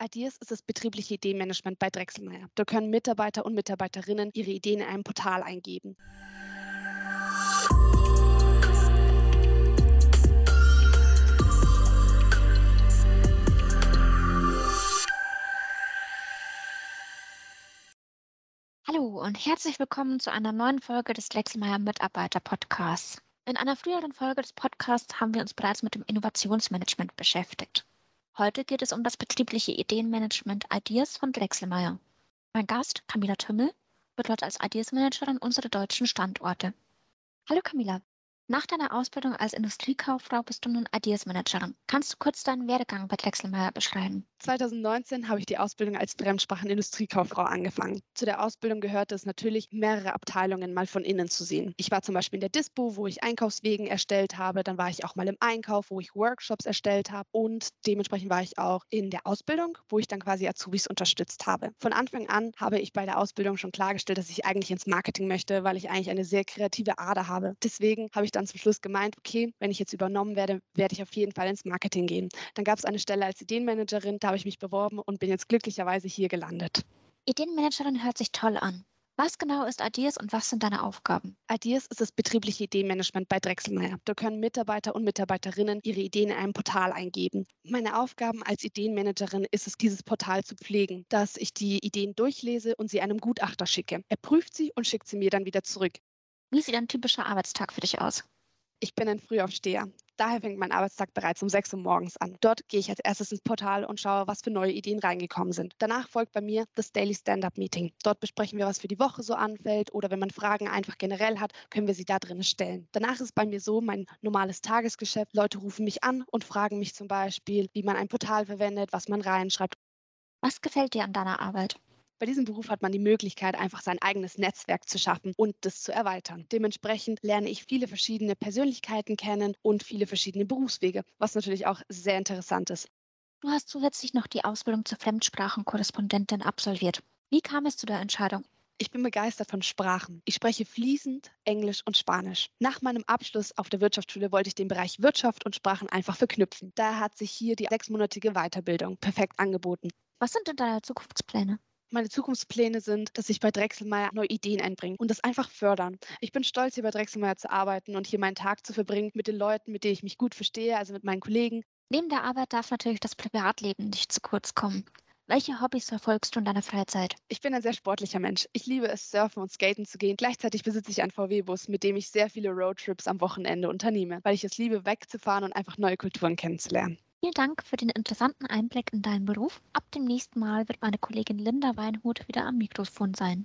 Ideas ist das betriebliche Ideenmanagement bei Drechselmeier. Da können Mitarbeiter und Mitarbeiterinnen ihre Ideen in einem Portal eingeben. Hallo und herzlich willkommen zu einer neuen Folge des Drechselmeier Mitarbeiter Podcasts. In einer früheren Folge des Podcasts haben wir uns bereits mit dem Innovationsmanagement beschäftigt. Heute geht es um das betriebliche Ideenmanagement Ideas von Drechselmeier. Mein Gast, Camilla Tümmel, wird dort als Ideas Managerin unserer deutschen Standorte. Hallo Camilla, nach deiner Ausbildung als Industriekauffrau bist du nun Ideas Managerin. Kannst du kurz deinen Werdegang bei Drechselmeier beschreiben? 2019 habe ich die Ausbildung als Fremdsprachen-Industriekauffrau angefangen. Zu der Ausbildung gehörte es natürlich, mehrere Abteilungen mal von innen zu sehen. Ich war zum Beispiel in der Dispo, wo ich Einkaufswegen erstellt habe. Dann war ich auch mal im Einkauf, wo ich Workshops erstellt habe. Und dementsprechend war ich auch in der Ausbildung, wo ich dann quasi Azubis unterstützt habe. Von Anfang an habe ich bei der Ausbildung schon klargestellt, dass ich eigentlich ins Marketing möchte, weil ich eigentlich eine sehr kreative Ader habe. Deswegen habe ich dann zum Schluss gemeint, okay, wenn ich jetzt übernommen werde, werde ich auf jeden Fall ins Marketing gehen. Dann gab es eine Stelle als Ideenmanagerin, da habe ich mich beworben und bin jetzt glücklicherweise hier gelandet. Ideenmanagerin hört sich toll an. Was genau ist Ideas und was sind deine Aufgaben? Ideas ist das betriebliche Ideenmanagement bei Drechselmeier. Da können Mitarbeiter und Mitarbeiterinnen ihre Ideen in einem Portal eingeben. Meine Aufgaben als Ideenmanagerin ist es, dieses Portal zu pflegen, dass ich die Ideen durchlese und sie einem Gutachter schicke. Er prüft sie und schickt sie mir dann wieder zurück. Wie sieht ein typischer Arbeitstag für dich aus? Ich bin ein Frühaufsteher. Daher fängt mein Arbeitstag bereits um 6 Uhr morgens an. Dort gehe ich als erstes ins Portal und schaue, was für neue Ideen reingekommen sind. Danach folgt bei mir das Daily Stand-Up Meeting. Dort besprechen wir, was für die Woche so anfällt oder wenn man Fragen einfach generell hat, können wir sie da drin stellen. Danach ist es bei mir so mein normales Tagesgeschäft. Leute rufen mich an und fragen mich zum Beispiel, wie man ein Portal verwendet, was man reinschreibt. Was gefällt dir an deiner Arbeit? Bei diesem Beruf hat man die Möglichkeit, einfach sein eigenes Netzwerk zu schaffen und das zu erweitern. Dementsprechend lerne ich viele verschiedene Persönlichkeiten kennen und viele verschiedene Berufswege, was natürlich auch sehr interessant ist. Du hast zusätzlich noch die Ausbildung zur Fremdsprachenkorrespondentin absolviert. Wie kam es zu der Entscheidung? Ich bin begeistert von Sprachen. Ich spreche fließend Englisch und Spanisch. Nach meinem Abschluss auf der Wirtschaftsschule wollte ich den Bereich Wirtschaft und Sprachen einfach verknüpfen. Daher hat sich hier die sechsmonatige Weiterbildung perfekt angeboten. Was sind denn deine Zukunftspläne? Meine Zukunftspläne sind, dass ich bei Drechselmeier neue Ideen einbringe und das einfach fördern. Ich bin stolz, hier bei Drechselmeier zu arbeiten und hier meinen Tag zu verbringen mit den Leuten, mit denen ich mich gut verstehe, also mit meinen Kollegen. Neben der Arbeit darf natürlich das Privatleben nicht zu kurz kommen. Welche Hobbys verfolgst du in deiner Freizeit? Ich bin ein sehr sportlicher Mensch. Ich liebe es, surfen und skaten zu gehen. Gleichzeitig besitze ich einen VW-Bus, mit dem ich sehr viele Roadtrips am Wochenende unternehme, weil ich es liebe, wegzufahren und einfach neue Kulturen kennenzulernen. Vielen Dank für den interessanten Einblick in deinen Beruf. Ab dem nächsten Mal wird meine Kollegin Linda Weinhut wieder am Mikrofon sein.